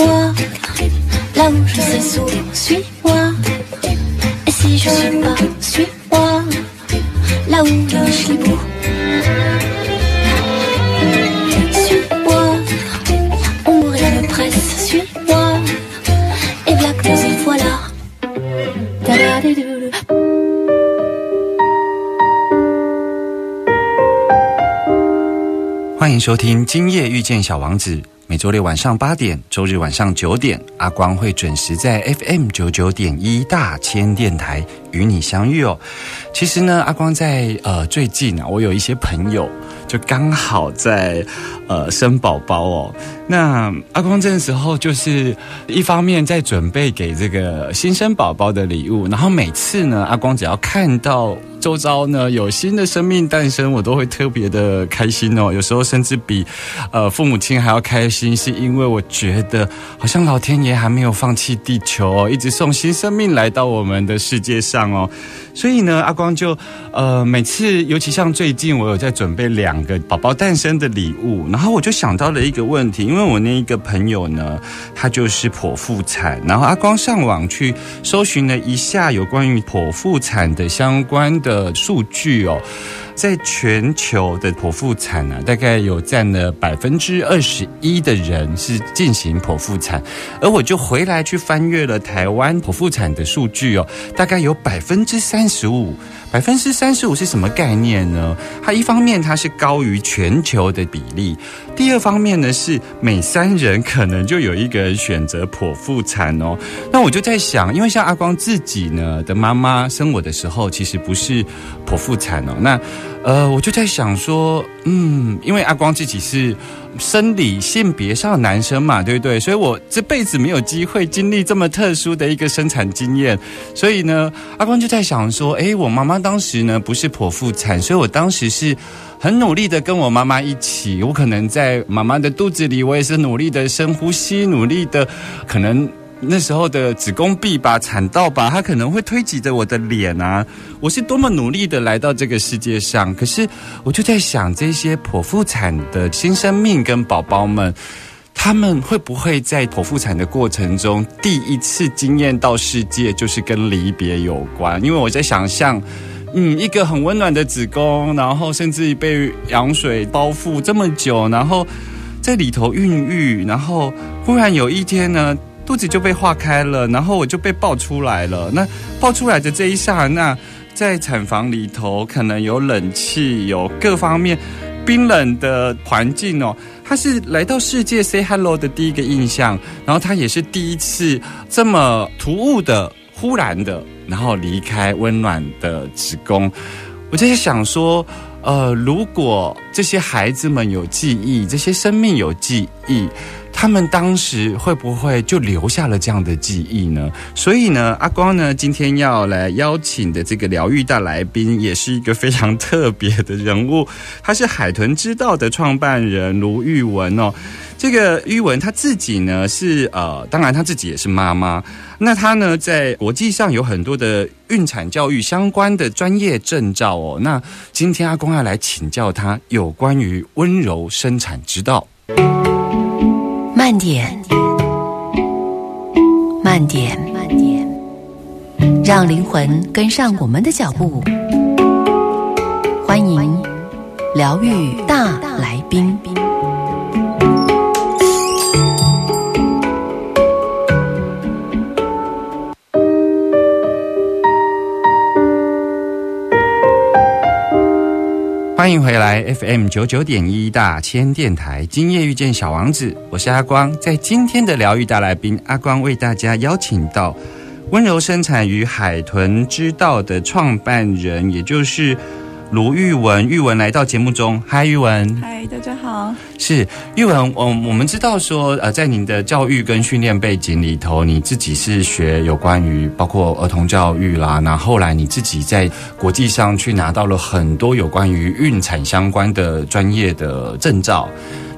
Suis-moi, là où je sais sourire, suis-moi. Et si je suis pas, suis-moi, là où je suis beau. Suis-moi, on mourrait de presse, suis-moi. Et voilà que nous y voilà. Da-da-da-da-da. 欢迎收听《今夜遇见小王子》，每 周六晚上八点，周日晚上九点，阿光会准时在 FM 九九点一大千电台与你相遇哦。其实呢，阿光在呃最近啊，我有一些朋友就刚好在呃生宝宝哦。那阿光这个时候就是一方面在准备给这个新生宝宝的礼物，然后每次呢，阿光只要看到。周遭呢有新的生命诞生，我都会特别的开心哦。有时候甚至比呃父母亲还要开心，是因为我觉得好像老天爷还没有放弃地球哦，一直送新生命来到我们的世界上哦。所以呢，阿光就呃每次，尤其像最近，我有在准备两个宝宝诞生的礼物，然后我就想到了一个问题，因为我那一个朋友呢，他就是剖腹产，然后阿光上网去搜寻了一下有关于剖腹产的相关。的数据哦，在全球的剖腹产呢，大概有占了百分之二十一的人是进行剖腹产，而我就回来去翻阅了台湾剖腹产的数据哦，大概有百分之三十五。百分之三十五是什么概念呢？它一方面它是高于全球的比例，第二方面呢是每三人可能就有一个人选择剖腹产哦。那我就在想，因为像阿光自己呢的妈妈生我的时候，其实不是剖腹产哦。那呃，我就在想说，嗯，因为阿光自己是。生理性别上的男生嘛，对不对？所以我这辈子没有机会经历这么特殊的一个生产经验，所以呢，阿光就在想说，哎，我妈妈当时呢不是剖腹产，所以我当时是很努力的跟我妈妈一起，我可能在妈妈的肚子里，我也是努力的深呼吸，努力的可能。那时候的子宫壁吧、产道吧，它可能会推挤着我的脸啊！我是多么努力的来到这个世界上，可是我就在想，这些剖腹产的新生命跟宝宝们，他们会不会在剖腹产的过程中，第一次经验到世界就是跟离别有关？因为我在想象，嗯，一个很温暖的子宫，然后甚至被羊水包覆这么久，然后在里头孕育，然后忽然有一天呢？肚子就被化开了，然后我就被抱出来了。那抱出来的这一刹那，在产房里头可能有冷气，有各方面冰冷的环境哦。他是来到世界 say hello 的第一个印象，然后他也是第一次这么突兀的、忽然的，然后离开温暖的子宫。我在想说，呃，如果这些孩子们有记忆，这些生命有记忆。他们当时会不会就留下了这样的记忆呢？所以呢，阿光呢今天要来邀请的这个疗愈大来宾，也是一个非常特别的人物。他是海豚之道的创办人卢玉文哦。这个玉文他自己呢是呃，当然他自己也是妈妈。那他呢在国际上有很多的孕产教育相关的专业证照哦。那今天阿光要来请教他有关于温柔生产之道。慢点，慢点，慢点，让灵魂跟上我们的脚步。欢迎疗愈大来宾。欢迎回来 FM 九九点一大千电台，今夜遇见小王子，我是阿光。在今天的疗愈大来宾，阿光为大家邀请到温柔生产与海豚之道的创办人，也就是卢玉文。玉文来到节目中，嗨，玉文。嗨，大家好。是玉文，我我们知道说，呃，在您的教育跟训练背景里头，你自己是学有关于包括儿童教育啦，那后来你自己在国际上去拿到了很多有关于孕产相关的专业的证照，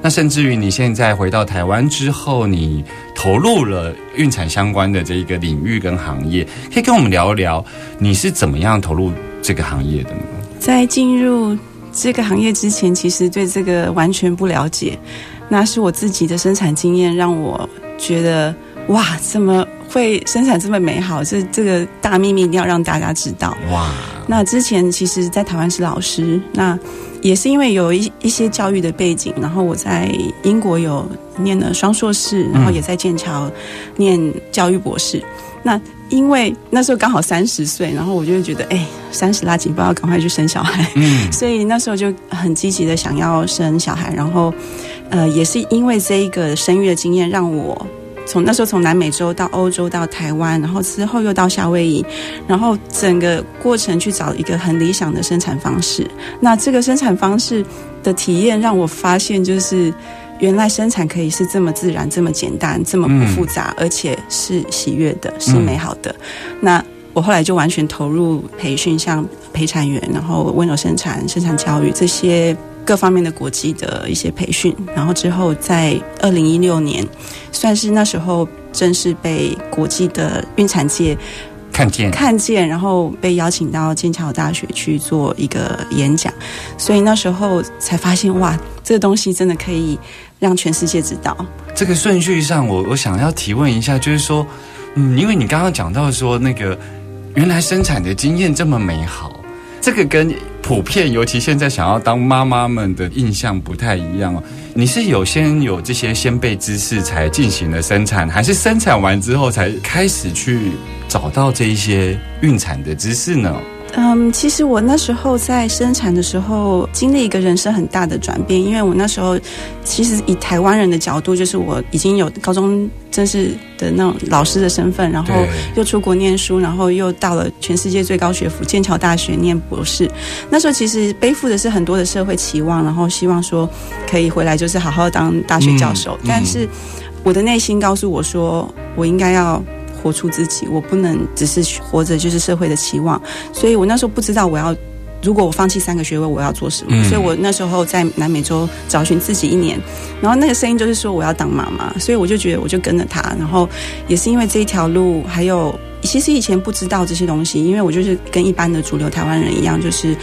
那甚至于你现在回到台湾之后，你投入了孕产相关的这一个领域跟行业，可以跟我们聊一聊你是怎么样投入这个行业的呢？在进入这个行业之前，其实对这个完全不了解。那是我自己的生产经验让我觉得，哇，怎么会生产这么美好？这这个大秘密一定要让大家知道。哇，那之前其实，在台湾是老师，那也是因为有一一些教育的背景，然后我在英国有念了双硕士，然后也在剑桥念教育博士。那因为那时候刚好三十岁，然后我就会觉得，哎，三十拉警报，要赶快去生小孩。嗯，所以那时候就很积极的想要生小孩，然后，呃，也是因为这一个生育的经验，让我从那时候从南美洲到欧洲到台湾，然后之后又到夏威夷，然后整个过程去找一个很理想的生产方式。那这个生产方式的体验让我发现，就是原来生产可以是这么自然、这么简单、这么不复杂，而且是喜悦的、是美好的。那我后来就完全投入培训，像陪产员，然后温柔生产、生产教育这些各方面的国际的一些培训。然后之后在二零一六年，算是那时候正式被国际的孕产界看见看见，然后被邀请到剑桥大学去做一个演讲。所以那时候才发现，哇，这个东西真的可以让全世界知道。这个顺序上，我我想要提问一下，就是说，嗯，因为你刚刚讲到说那个原来生产的经验这么美好，这个跟普遍，尤其现在想要当妈妈们的印象不太一样哦。你是有先有这些先辈知识才进行了生产，还是生产完之后才开始去找到这一些孕产的知识呢？嗯，其实我那时候在生产的时候，经历一个人生很大的转变，因为我那时候其实以台湾人的角度，就是我已经有高中正式的那种老师的身份，然后又出国念书，然后又到了全世界最高学府剑桥大学念博士。那时候其实背负的是很多的社会期望，然后希望说可以回来就是好好当大学教授，嗯但是我的内心告诉我说，我应该要。活出自己，我不能只是活着就是社会的期望，所以我那时候不知道我要，如果我放弃三个学位，我要做什么？嗯所以我那时候在南美洲找寻自己一年，然后那个声音就是说我要当妈妈，所以我就觉得我就跟着他，然后也是因为这一条路，还有其实以前不知道这些东西，因为我就是跟一般的主流台湾人一样，就是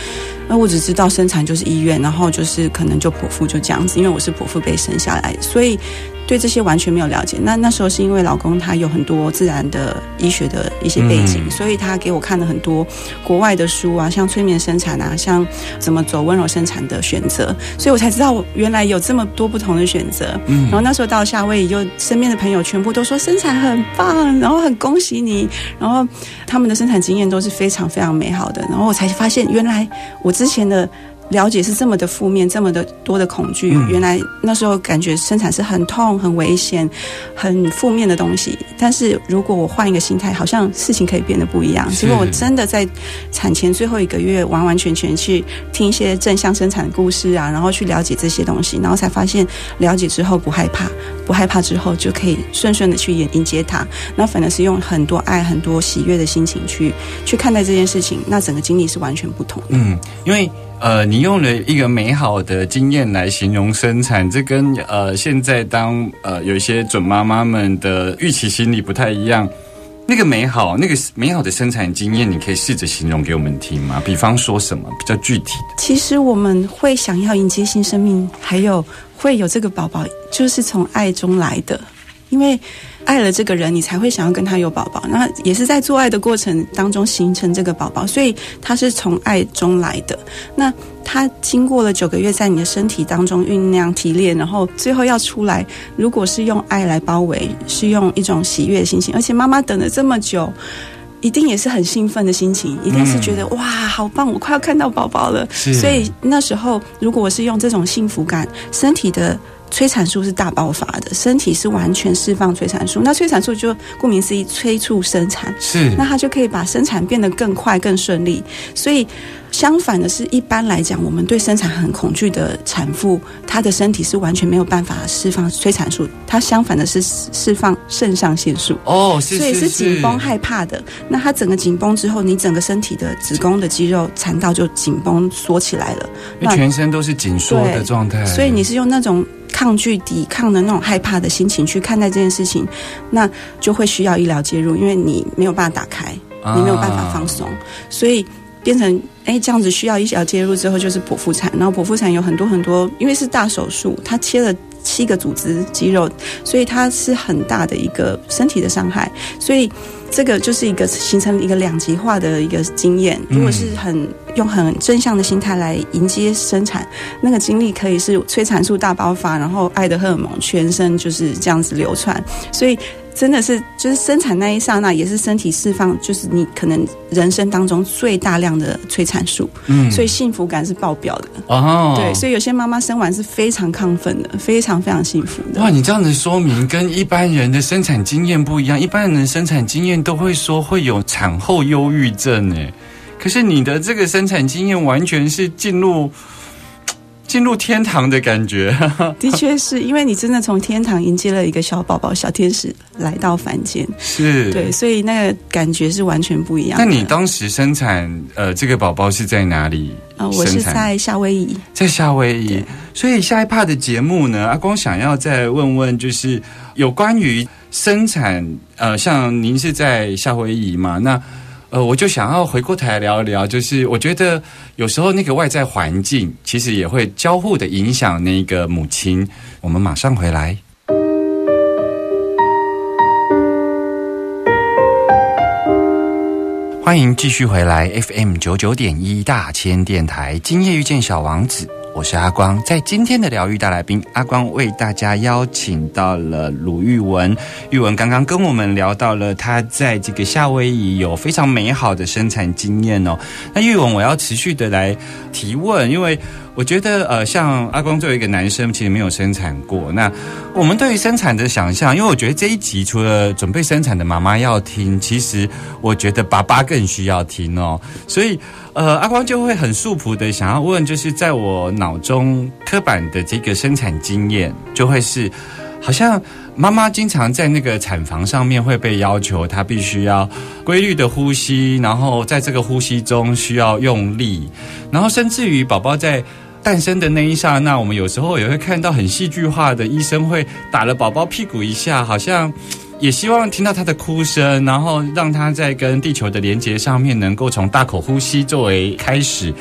那我只知道生产就是医院，然后就是可能就剖腹就这样子，因为我是剖腹被生下来的，所以。对这些完全没有了解。那那时候是因为老公他有很多自然的医学的一些背景，嗯所以他给我看了很多国外的书啊，像催眠生产啊，像怎么走温柔生产的选择，所以我才知道原来有这么多不同的选择。嗯然后那时候到夏威夷，就身边的朋友全部都说生产很棒，然后很恭喜你，然后他们的生产经验都是非常非常美好的。然后我才发现，原来我之前的。了解是这么的负面，这么的多的恐惧。嗯原来那时候感觉生产是很痛、很危险、很负面的东西。但是如果我换一个心态，好像事情可以变得不一样。是结果我真的在产前最后一个月，完完全全去听一些正向生产的故事啊，然后去了解这些东西，然后才发现了解之后不害怕，不害怕之后就可以顺顺的去迎迎接它。那反而是用很多爱、很多喜悦的心情去去看待这件事情，那整个经历是完全不同的。嗯，因为呃，你用了一个美好的经验来形容生产，这跟呃现在当呃有一些准妈妈们的预期心理不太一样。那个美好，那个美好的生产经验，你可以试着形容给我们听吗？比方说什么比较具体的？其实我们会想要迎接新生命，还有会有这个宝宝，就是从爱中来的。因为爱了这个人，你才会想要跟他有宝宝。那也是在做爱的过程当中形成这个宝宝，所以他是从爱中来的。那它经过了九个月在你的身体当中酝酿提炼，然后最后要出来，如果是用爱来包围，是用一种喜悦的心情，而且妈妈等了这么久。一定也是很兴奋的心情，一定是觉得、哇，好棒！我快要看到宝宝了。所以那时候，如果我是用这种幸福感，身体的催产素是大爆发的，身体是完全释放催产素。那催产素就顾名思义，催促生产。是那它就可以把生产变得更快、更顺利。所以，相反的是，一般来讲，我们对生产很恐惧的产妇，她的身体是完全没有办法释放催产素，它相反的是释放肾上腺素。哦，是所以是是紧绷、害怕的。那它整个紧绷之后，你整个身体的子宫的肌肉、产道就紧绷缩起来了。那全身都是紧缩的状态，所以你是用那种抗拒、抵抗的那种害怕的心情去看待这件事情，那就会需要医疗介入，因为你没有办法打开，啊你没有办法放松，所以变成哎这样子需要医疗介入之后就是剖腹产，然后剖腹产有很多很多，因为是大手术，它切了。七个组织肌肉，所以它是很大的一个身体的伤害，所以这个就是一个形成一个两极化的一个经验。如果是很用很正向的心态来迎接生产，那个经历可以是催产素大爆发，然后爱的荷尔蒙全身就是这样子流窜，所以真的是就是生产那一刹那，也是身体释放，就是你可能人生当中最大量的催产素，嗯所以幸福感是爆表的。哦，对，所以有些妈妈生完是非常亢奋的，非常非常幸福的。哇，你这样子说明跟一般人的生产经验不一样，一般人的生产经验都会说会有产后忧郁症诶，可是你的这个生产经验完全是进入进入天堂的感觉，的确是因为你真的从天堂迎接了一个小宝宝、小天使来到凡间，是对，。所以那个感觉是完全不一样的。那你当时生产呃这个宝宝是在哪里？啊、我是在夏威夷。在夏威夷，所以下一趴的节目呢，阿光想要再问问，就是有关于生产，呃，像您是在夏威夷嘛，那呃，我就想要回过头来聊一聊，就是我觉得有时候那个外在环境其实也会交互的影响那个母亲。我们马上回来。欢迎继续回来 FM 九九点一大千电台，今夜遇见小王子，我是阿光。在今天的疗愈大来宾，阿光为大家邀请到了鲁玉文。玉文刚刚跟我们聊到了他在这个夏威夷有非常美好的生产经验哦。那玉文，我要持续的来提问，因为我觉得呃，像阿光作为一个男生，其实没有生产过。那我们对于生产的想象，因为我觉得这一集除了准备生产的妈妈要听，其实我觉得爸爸更需要听哦。所以呃，阿光就会很素朴的想要问，就是在我脑中刻板的这个生产经验，就会是好像。妈妈经常在那个产房上面会被要求，她必须要规律的呼吸，然后在这个呼吸中需要用力，然后甚至于宝宝在诞生的那一刹那，我们有时候也会看到很戏剧化的医生会打了宝宝屁股一下，好像也希望听到他的哭声，然后让他在跟地球的连接上面能够从大口呼吸作为开始。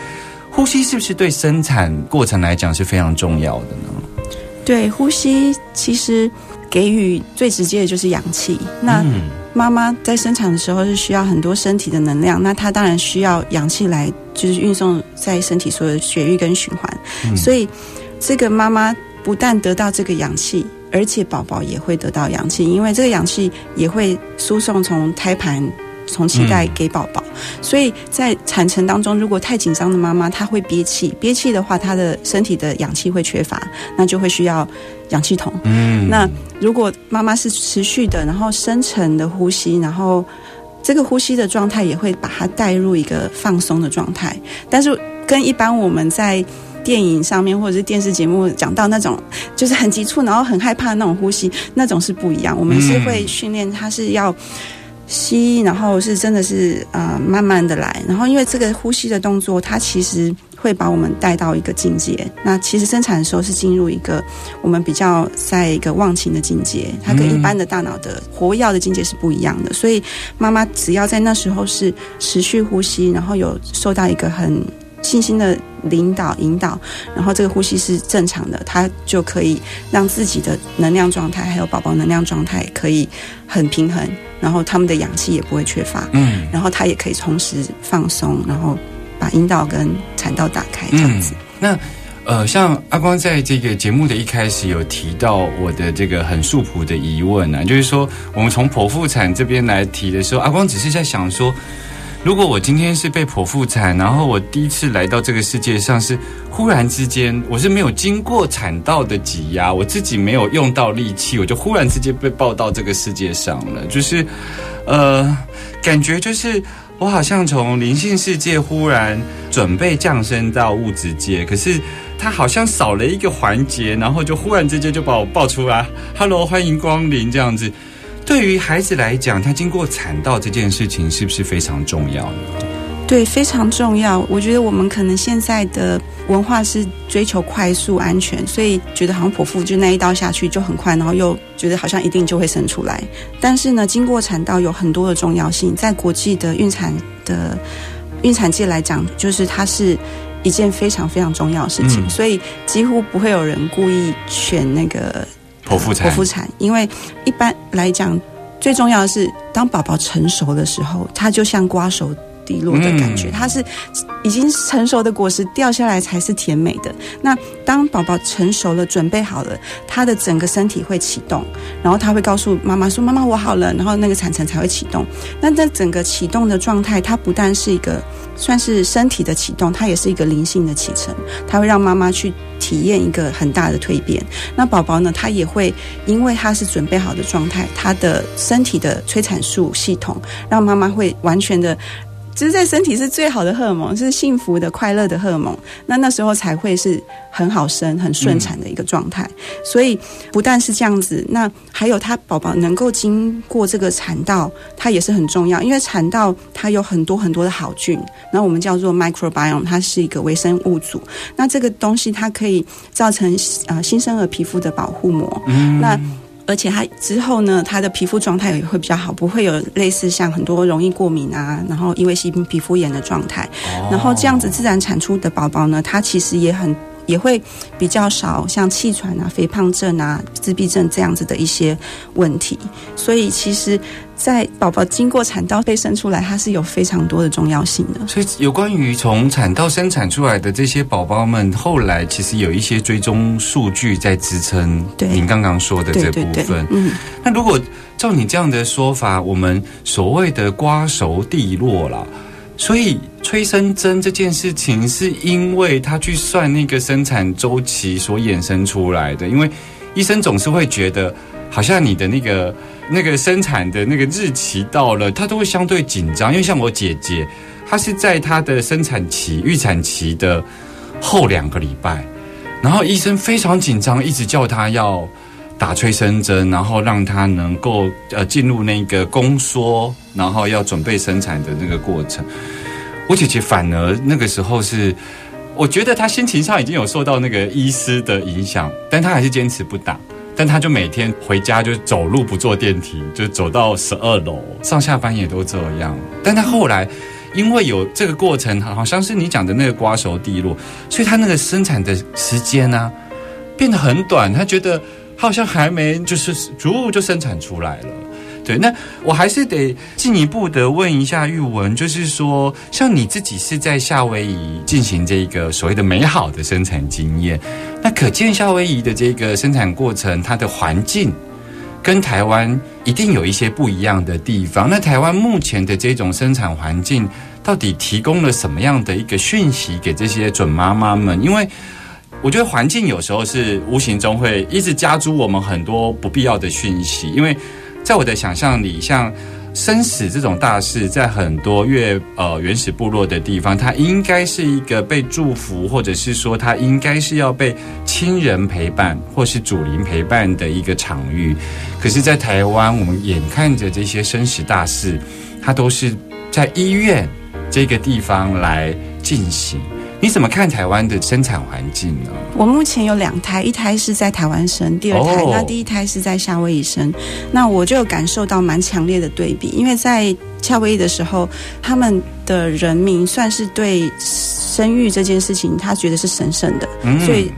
呼吸是不是对生产过程来讲是非常重要的呢？对，呼吸其实给予最直接的就是氧气。那嗯妈妈在生产的时候是需要很多身体的能量，那她当然需要氧气来就是运送在身体所有的血液跟循环。嗯所以这个妈妈不但得到这个氧气，而且宝宝也会得到氧气，因为这个氧气也会输送从胎盘。从脐带给宝宝，所以在产程当中，如果太紧张的妈妈，她会憋气，憋气的话，她的身体的氧气会缺乏，那就会需要氧气筒。嗯那如果妈妈是持续的，然后深层的呼吸，然后这个呼吸的状态也会把它带入一个放松的状态，但是跟一般我们在电影上面或者是电视节目讲到那种就是很急促，然后很害怕那种呼吸，那种是不一样。我们是会训练，它是要。吸，然后是真的是呃慢慢的来，然后因为这个呼吸的动作，它其实会把我们带到一个境界。那其实生产的时候是进入一个我们比较在一个忘情的境界，它跟一般的大脑的活跃的境界是不一样的。所以妈妈只要在那时候是持续呼吸，然后有受到一个很信心的领导引导，然后这个呼吸是正常的，它就可以让自己的能量状态还有宝宝能量状态可以很平衡，然后他们的氧气也不会缺乏。嗯然后他也可以同时放松，然后把阴道跟产道打开这样子。那呃，像阿光在这个节目的一开始有提到我的这个很素朴的疑问啊，就是说我们从剖腹产这边来提的时候，阿光只是在想说，如果我今天是被剖腹产，然后我第一次来到这个世界上是忽然之间，我是没有经过产道的挤压，我自己没有用到力气，我就忽然之间被抱到这个世界上了，就是呃，感觉就是。我好像从灵性世界忽然准备降生到物质界，可是它好像少了一个环节，然后就忽然之间就把我抱出来，Hello，欢迎光临这样子。对于孩子来讲，他经过产道这件事情是不是非常重要呢？对，非常重要。我觉得我们可能现在的文化是追求快速、安全，所以觉得好像剖腹就那一刀下去就很快，然后又觉得好像一定就会生出来。但是呢，经过产道有很多的重要性，在国际的孕产的孕产界来讲，就是它是一件非常非常重要的事情，嗯所以几乎不会有人故意选那个剖腹产。剖腹产，因为一般来讲，最重要的是当宝宝成熟的时候，他就像刮手蒂落的感觉，嗯它是已经成熟的果实掉下来才是甜美的。那当宝宝成熟了，准备好了，他的整个身体会启动，然后他会告诉妈妈说：“妈妈，我好了。”然后那个产程才会启动。那这整个启动的状态，它不但是一个算是身体的启动，它也是一个灵性的启程，它会让妈妈去体验一个很大的蜕变。那宝宝呢，他也会因为他是准备好的状态，他的身体的催产素系统让妈妈会完全的。只是在身体是最好的荷尔蒙，是幸福的、快乐的荷尔蒙。那那时候才会是很好生、很顺产的一个状态。所以不但是这样子，那还有他宝宝能够经过这个产道，它也是很重要，因为产道它有很多很多的好菌，然后我们叫做 microbiome，它是一个微生物组。那这个东西它可以造成呃新生儿皮肤的保护膜。那而且它之后呢，它的皮肤状态也会比较好，不会有类似像很多容易过敏啊，然后因为细菌皮肤炎的状态。然后这样子自然产出的宝宝呢，它其实也很也会比较少像气喘啊、肥胖症啊、自闭症这样子的一些问题。所以其实，在宝宝经过产道被生出来，它是有非常多的重要性的。所以有关于从产道生产出来的这些宝宝们，后来其实有一些追踪数据在支撑对您刚刚说的这部分。对，嗯。那如果照你这样的说法，我们所谓的瓜熟蒂落啦，所以催生针这件事情是因为他去算那个生产周期所衍生出来的，因为医生总是会觉得，好像你的那个那个生产的那个日期到了，他都会相对紧张，因为像我姐姐，她是在她的生产期预产期的后两个礼拜，然后医生非常紧张，一直叫她要。打催生针，然后让他能够呃进入那个宫缩，然后要准备生产的那个过程。我姐姐反而那个时候是，我觉得她心情上已经有受到那个医师的影响，但她还是坚持不打。但她就每天回家就走路不坐电梯，就走到十二楼，上下班也都这样。但她后来因为有这个过程，好像是你讲的那个瓜熟蒂落，所以她那个生产的时间呢、变得很短。她觉得。好像还没就是逐步就生产出来了，对。那我还是得进一步的问一下玉文，就是说，像你自己是在夏威夷进行这个所谓的美好的生产经验，那可见夏威夷的这个生产过程，它的环境跟台湾一定有一些不一样的地方。那台湾目前的这种生产环境，到底提供了什么样的一个讯息给这些准妈妈们？因为我觉得环境有时候是无形中会一直加诸我们很多不必要的讯息，因为在我的想象里，像生死这种大事，在很多越呃原始部落的地方，它应该是一个被祝福，或者是说它应该是要被亲人陪伴或是祖灵陪伴的一个场域。可是，在台湾，我们眼看着这些生死大事，它都是在医院这个地方来进行。你怎么看台湾的生产环境呢？我目前有两胎，一胎是在台湾生，第二胎、哦那第一胎是在夏威夷生。那我就有感受到蛮强烈的对比，因为在夏威夷的时候，他们的人民算是对生育这件事情，他觉得是神圣的，嗯所以。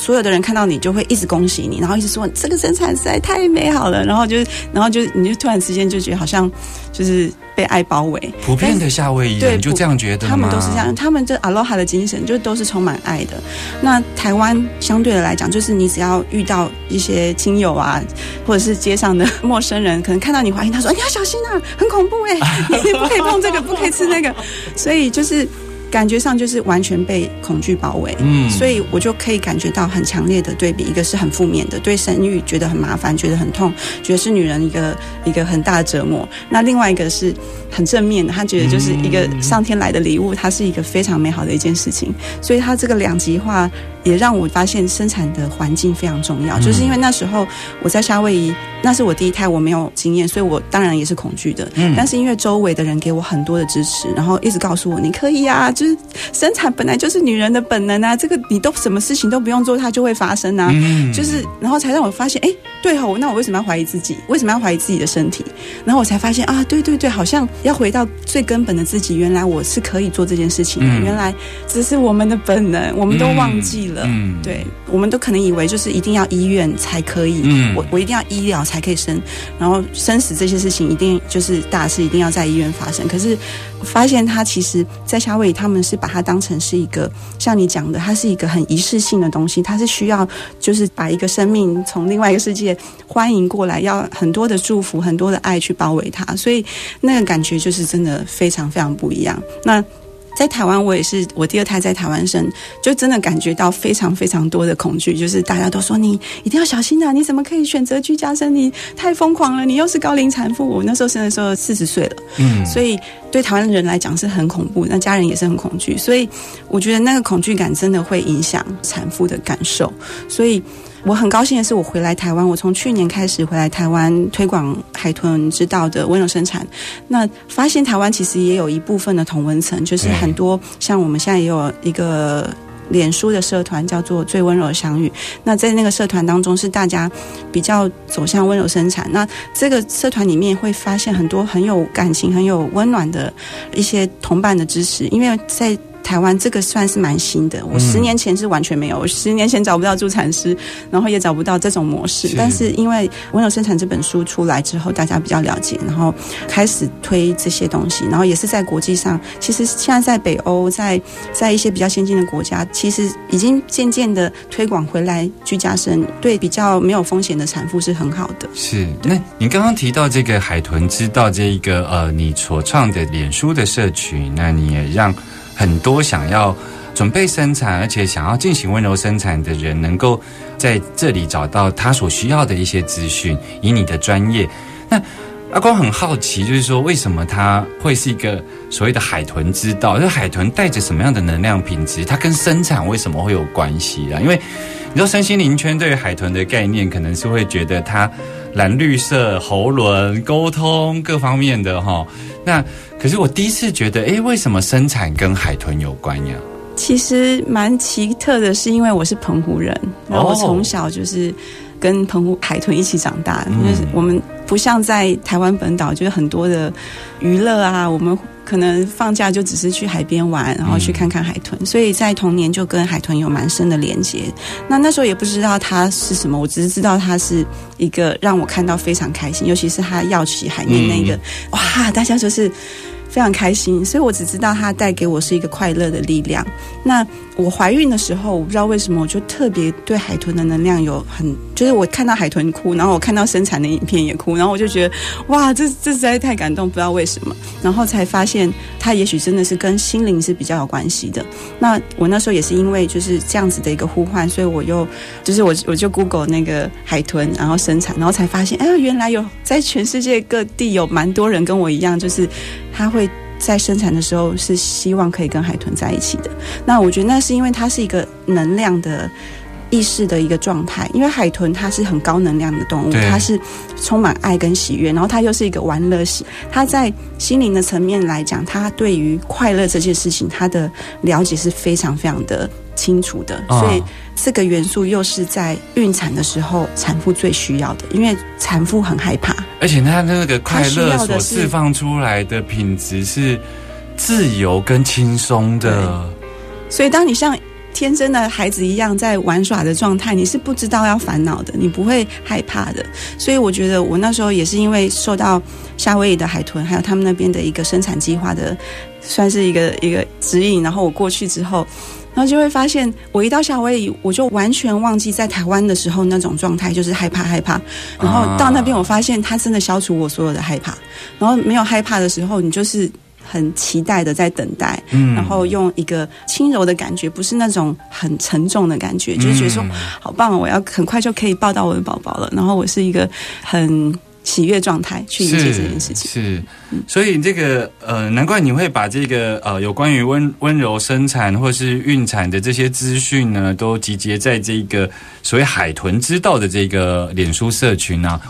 所有的人看到你就会一直恭喜你，然后一直说这个生产实在太美好了，然后就然后就你就突然之间就觉得好像就是被爱包围。普遍的夏威夷对人就这样觉得吗他们都是这样，他们这 aloha 的精神就都是充满爱的。那台湾相对的来讲，就是你只要遇到一些亲友啊，或者是街上的陌生人，可能看到你怀疑，他说：“你要小心啊，很恐怖哎、你 不可以碰这个，不可以吃那个。”所以就是。感觉上就是完全被恐惧包围，嗯所以我就可以感觉到很强烈的对比，一个是很负面的，对生育觉得很麻烦，觉得很痛，觉得是女人一个一个很大的折磨。那另外一个是很正面的，他觉得就是一个上天来的礼物，它是一个非常美好的一件事情。所以它这个两极化也让我发现生产的环境非常重要，就是因为那时候我在夏威夷，那是我第一胎，我没有经验，所以我当然也是恐惧的。嗯但是因为周围的人给我很多的支持，然后一直告诉我你可以啊，就是生产本来就是女人的本能啊，这个你都什么事情都不用做，它就会发生啊。嗯就是，然后才让我发现，哎，对哦，那我为什么要怀疑自己？为什么要怀疑自己的身体？然后我才发现啊，对对对，好像要回到最根本的自己，原来我是可以做这件事情的，嗯原来只是我们的本能，我们都忘记了。嗯对，我们都可能以为就是一定要医院才可以，嗯我我一定要医疗才可以生，然后生死这些事情一定就是大事一定要在医院发生。可是我发现他其实，在夏威夷他们是把它当成是一个像你讲的，它是一个很仪式性的东西，它是需要就是把一个生命从另外一个世界欢迎过来，要很多的祝福、很多的爱去包围它，所以那个感觉就是真的非常非常不一样。那在台湾，我也是我第二胎在台湾生，就真的感觉到非常非常多的恐惧，就是大家都说你一定要小心啊！你怎么可以选择居家生？你太疯狂了！你又是高龄产妇，我那时候生的时候四十岁了，嗯所以对台湾人来讲是很恐怖，那家人也是很恐惧，所以我觉得那个恐惧感真的会影响产妇的感受，所以。我很高兴的是，我回来台湾，我从去年开始回来台湾推广海豚之道的温柔生产，那发现台湾其实也有一部分的同温层，就是很多像我们现在也有一个。脸书的社团叫做“最温柔的相遇”，那在那个社团当中是大家比较走向温柔生产。那这个社团里面会发现很多很有感情、很有温暖的一些同伴的支持，因为在台湾这个算是蛮新的。我十年前是完全没有，我十年前找不到助产师，然后也找不到这种模式。是但是因为《温柔生产》这本书出来之后，大家比较了解，然后开始推这些东西，然后也是在国际上，其实现在在北欧，在在一些比较先进的国家，其实已经渐渐的推广回来居家生，对比较没有风险的产妇是很好的。是，那你刚刚提到这个海豚知道这一个呃，你所创的脸书的社群，那你也让很多想要准备生产，而且想要进行温柔生产的人，能够在这里找到他所需要的一些资讯，以你的专业。那阿光很好奇，就是说为什么它会是一个所谓的海豚之道？就是海豚带着什么样的能量品质？它跟生产为什么会有关系啊？因为你知道身心灵圈对于海豚的概念，可能是会觉得它蓝绿色、喉轮、沟通各方面的哈。那可是我第一次觉得，哎，为什么生产跟海豚有关呀？其实蛮奇特的，是因为我是澎湖人，然后我从小就是跟澎湖海豚一起长大，嗯就是我们不像在台湾本岛，就是很多的娱乐啊，我们可能放假就只是去海边玩，然后去看看海豚，所以在童年就跟海豚有蛮深的连接。那那时候也不知道它是什么，我只是知道它是一个让我看到非常开心，尤其是它跃起海面那个，哇，大家就是。非常开心，所以我只知道它带给我是一个快乐的力量。那我怀孕的时候，我不知道为什么，我就特别对海豚的能量有很，就是我看到海豚哭，然后我看到生产的影片也哭，然后我就觉得哇，这这实在太感动，不知道为什么，然后才发现它也许真的是跟心灵是比较有关系的。那我那时候也是因为就是这样子的一个呼唤，所以我又就是我我就 Google 那个海豚，然后生产，然后才发现，哎，原来有在全世界各地有蛮多人跟我一样，就是它会。在生产的时候是希望可以跟海豚在一起的。那我觉得那是因为它是一个能量的意识的一个状态，因为海豚它是很高能量的动物，它是充满爱跟喜悦，然后它又是一个玩乐型。它在心灵的层面来讲，它对于快乐这件事情，它的了解是非常非常的清楚的，哦所以。这个元素又是在孕产的时候产妇最需要的，因为产妇很害怕，而且它那个快需乐所释放出来的品质是自由跟轻松的。所以当你像天真的孩子一样在玩耍的状态，你是不知道要烦恼的，你不会害怕的。所以我觉得我那时候也是因为受到夏威夷的海豚，还有他们那边的一个生产计划的，算是一个一个指引。然后我过去之后，然后就会发现，我一到夏威夷，我就完全忘记在台湾的时候那种状态，就是害怕害怕。然后到那边，我发现它真的消除我所有的害怕。然后没有害怕的时候，你就是。很期待的在等待，嗯然后用一个轻柔的感觉，不是那种很沉重的感觉，就是觉得说好棒哦，我要很快就可以抱到我的宝宝了。然后我是一个很喜悦状态去迎接这件事情。是，所以这个呃，难怪你会把这个呃有关于温温柔生产或是孕产的这些资讯呢，都集结在这个所谓海豚之道的这个脸书社群啊。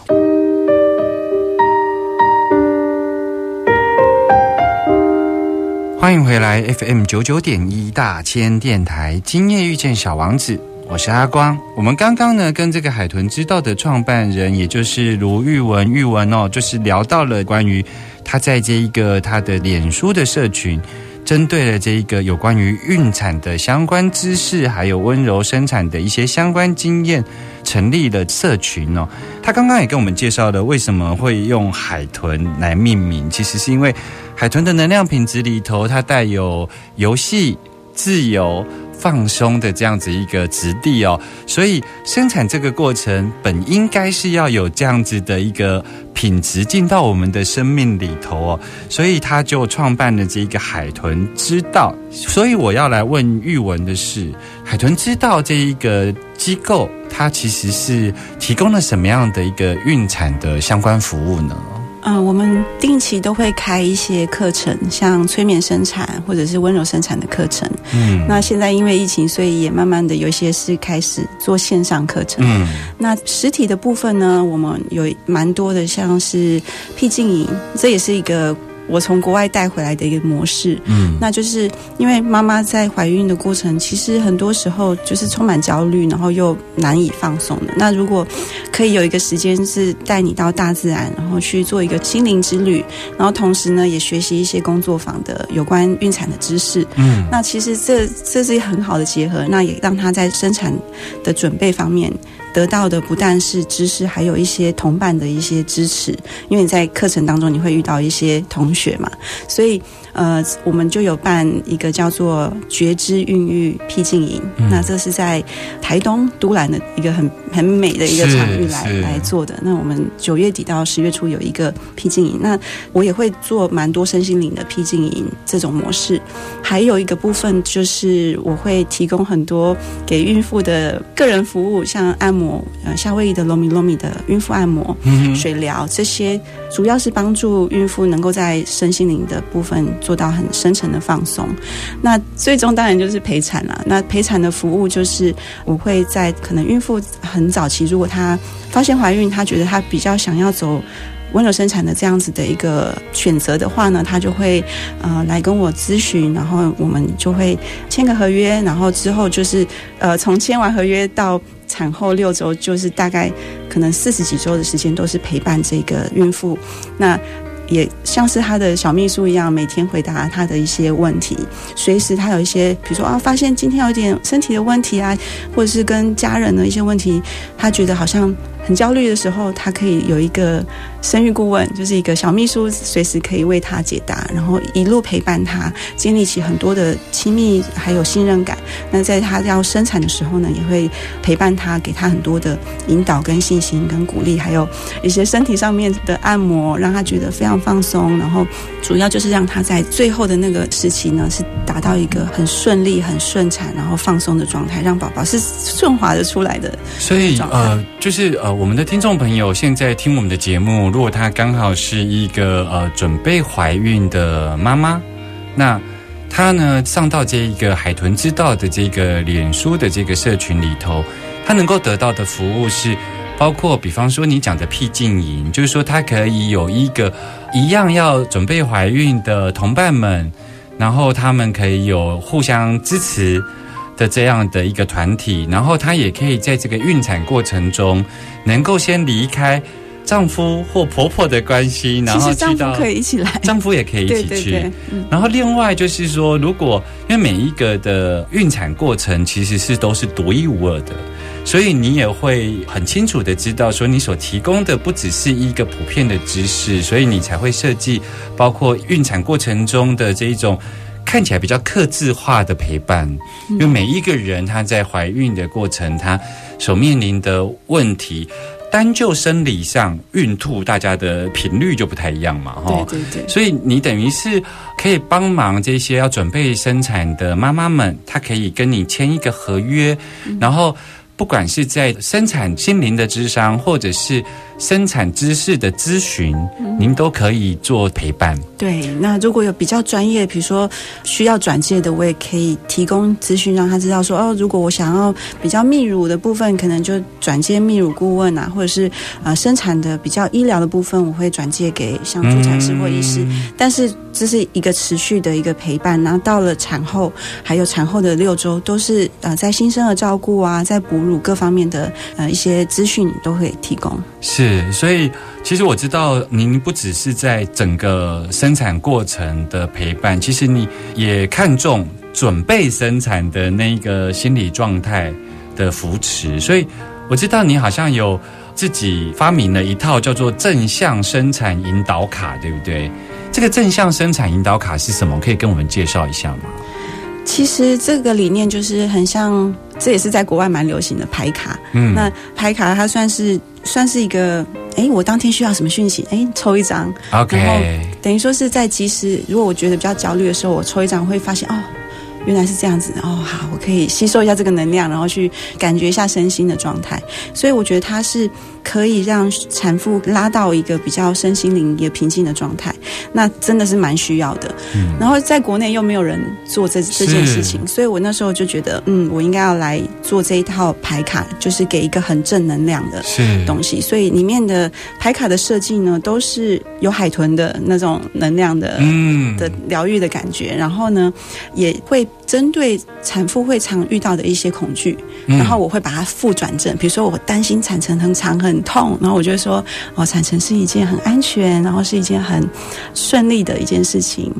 欢迎回来 FM 九九点一大千电台，今夜遇见小王子，我是阿光。我们刚刚呢跟这个海豚之道的创办人，也就是卢玉文玉文哦，就是聊到了关于他在这一个他的脸书的社群。针对了这一个有关于孕产的相关知识，还有温柔生产的一些相关经验，成立了社群哦。他刚刚也跟我们介绍了为什么会用海豚来命名，其实是因为海豚的能量品质里头，它带有游戏、自由、放松的这样子一个质地哦，所以生产这个过程本应该是要有这样子的一个品质进到我们的生命里头哦，所以他就创办了这一个海豚之道。所以我要来问玉文的是，海豚之道这一个机构，它其实是提供了什么样的一个孕产的相关服务呢？嗯、我们定期都会开一些课程，像催眠生产或者是温柔生产的课程。嗯那现在因为疫情，所以也慢慢的有一些是开始做线上课程。嗯那实体的部分呢，我们有蛮多的，像是僻静营，这也是一个我从国外带回来的一个模式。嗯那就是因为妈妈在怀孕的过程，其实很多时候就是充满焦虑，然后又难以放松的。那如果可以有一个时间是带你到大自然，然后去做一个心灵之旅，然后同时呢也学习一些工作坊的有关孕产的知识，嗯那其实这这是很好的结合，那也让她在生产的准备方面得到的不但是知识，还有一些同伴的一些支持。因为在课程当中你会遇到一些同学嘛，所以呃，我们就有办一个叫做觉知孕育僻静营，嗯那这是在台东都兰的一个很很美的一个场域来来做的。那我们九月底到十月初有一个僻静营，那我也会做蛮多身心灵的僻静营这种模式。还有一个部分就是我会提供很多给孕妇的个人服务，像按摩，呃，夏威夷的 Lomi Lomi 的孕妇按摩、嗯水疗这些，主要是帮助孕妇能够在身心灵的部分做做到很深层的放松。那最终当然就是陪产了。那陪产的服务就是我会在可能孕妇很早期，如果她发现怀孕，她觉得她比较想要走。温柔生产的这样子的一个选择的话呢，她就会呃来跟我咨询，然后我们就会签个合约，然后之后就是呃从签完合约到产后六周，就是大概可能四十几周的时间都是陪伴这个孕妇，那。也像是他的小秘书一样，每天回答他的一些问题，随时他有一些，比如说啊，发现今天有点身体的问题啊，或者是跟家人的一些问题，他觉得好像很焦虑的时候，他可以有一个生育顾问，就是一个小秘书，随时可以为他解答，然后一路陪伴他，建立起很多的亲密还有信任感。那在他要生产的时候呢，也会陪伴他，给他很多的引导跟信心跟鼓励，还有一些身体上面的按摩，让他觉得非常放松。然后主要就是让他在最后的那个时期呢，是达到一个很顺利、很顺产，然后放松的状态，让宝宝是顺滑的出来的。所以呃，就是呃，我们的听众朋友现在听我们的节目，如果他刚好是一个呃准备怀孕的妈妈，那他呢上到这一个海豚之道的这个脸书的这个社群里头，他能够得到的服务是。包括，比方说你讲的僻静营，就是说他可以有一个一样要准备怀孕的同伴们，然后他们可以有互相支持，的这样的一个团体，然后她也可以在这个孕产过程中，能够先离开丈夫或婆婆的关系，然后去到可以一起来，丈夫也可以一起去。对对，嗯，然后另外就是说，如果因为每一个的孕产过程其实是都是独一无二的，所以你也会很清楚的知道说，你所提供的不只是一个普遍的知识，所以你才会设计包括孕产过程中的这一种。看起来比较克制化的陪伴，因为每一个人他在怀孕的过程，他所面临的问题，单就生理上孕吐，大家的频率就不太一样嘛，哈。对对对，所以你等于是可以帮忙这些要准备生产的妈妈们，她可以跟你签一个合约，然后不管是在生产心灵的智商，或者是生产知识的咨询，您都可以做陪伴。对，那如果有比较专业，比如说需要转介的，我也可以提供咨询，让他知道说，哦，如果我想要比较泌乳的部分，可能就转介泌乳顾问啊，或者是呃生产的比较医疗的部分，我会转介给像助产师或医师。但是这是一个持续的一个陪伴，然后到了产后，还有产后的六周，都是呃在新生儿照顾啊，在哺乳各方面的呃一些资讯都会提供。是，所以其实我知道您不只是在整个生产过程的陪伴，其实你也看重准备生产的那个心理状态的扶持。所以我知道你好像有自己发明了一套叫做正向生产引导卡，对不对？这个正向生产引导卡是什么？可以跟我们介绍一下吗？其实这个理念就是很像，这也是在国外蛮流行的牌卡。嗯那牌卡它算是算是一个，哎，我当天需要什么讯息，哎，抽一张，然后等于说是在即时，如果我觉得比较焦虑的时候，我抽一张会发现哦。原来是这样子哦，好，我可以吸收一下这个能量，然后去感觉一下身心的状态。所以我觉得它是可以让产妇拉到一个比较身心灵也平静的状态，那真的是蛮需要的。然后在国内又没有人做这这件事情，所以我那时候就觉得，嗯，我应该要来做这一套牌卡，就是给一个很正能量的是。东西。所以里面的牌卡的设计呢，都是有海豚的那种能量的、嗯。的疗愈的感觉，然后呢，也会针对产妇会常遇到的一些恐惧，嗯然后我会把它复转正。比如说我担心产程很长很痛，然后我就会说，哦，产程是一件很安全，然后是一件很顺利的一件事情，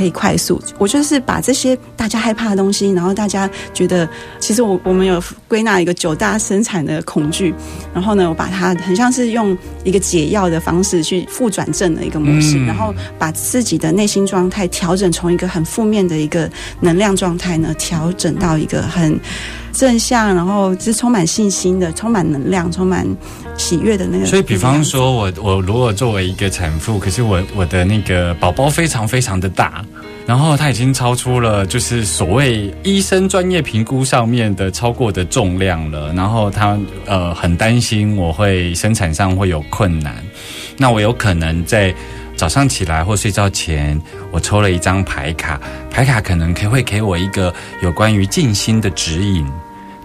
可以快速。我就是把这些大家害怕的东西，然后大家觉得，其实我我们有归纳一个九大生产的恐惧，然后呢，我把它很像是用一个解药的方式去复转正的一个模式，嗯然后把自己的内心状态调整从一个很负面的一个能量状态呢，调整到一个很正向，然后是充满信心的、充满能量、充满喜悦的那个。所以，比方说我我如果作为一个产妇，可是我我的那个宝宝非常非常的大，然后他已经超出了就是所谓医生专业评估上面的超过的重量了，然后他呃很担心我会生产上会有困难，那我有可能在。早上起来或睡觉前，我抽了一张牌卡，牌卡可能可会给我一个有关于静心的指引。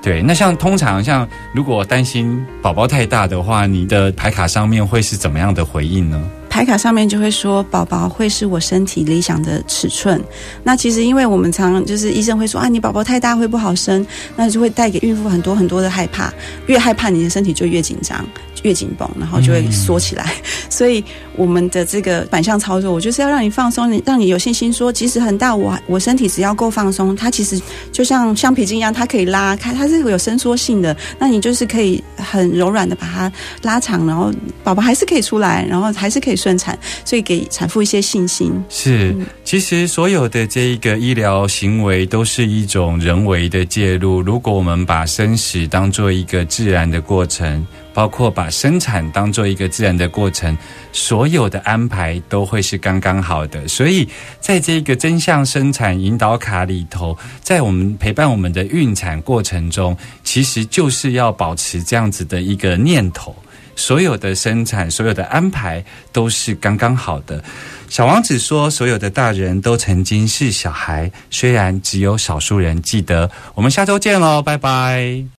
对，那像通常像如果担心宝宝太大的话，你的牌卡上面会是怎么样的回应呢？牌卡上面就会说宝宝会是我身体理想的尺寸。那其实因为我们常就是医生会说啊，你宝宝太大会不好生，那就会带给孕妇很多很多的害怕，越害怕你的身体就越紧张。越紧绷，然后就会缩起来。所以我们的这个反向操作，我就是要让你放松，你让你有信心说，即使很大，我我身体只要够放松，它其实就像橡皮筋一样，它可以拉开，它是有伸缩性的。那你就是可以很柔软的把它拉长，然后宝宝还是可以出来，然后还是可以顺产，所以给产妇一些信心。是，其实所有的这一个医疗行为都是一种人为的介入。如果我们把生死当做一个自然的过程，包括把生产当做一个自然的过程，所有的安排都会是刚刚好的。所以，在这个真相生产引导卡里头，在我们陪伴我们的孕产过程中，其实就是要保持这样子的一个念头。所有的生产，所有的安排都是刚刚好的。小王子说：“所有的大人都曾经是小孩，虽然只有少数人记得。”我们下周见喽，拜拜。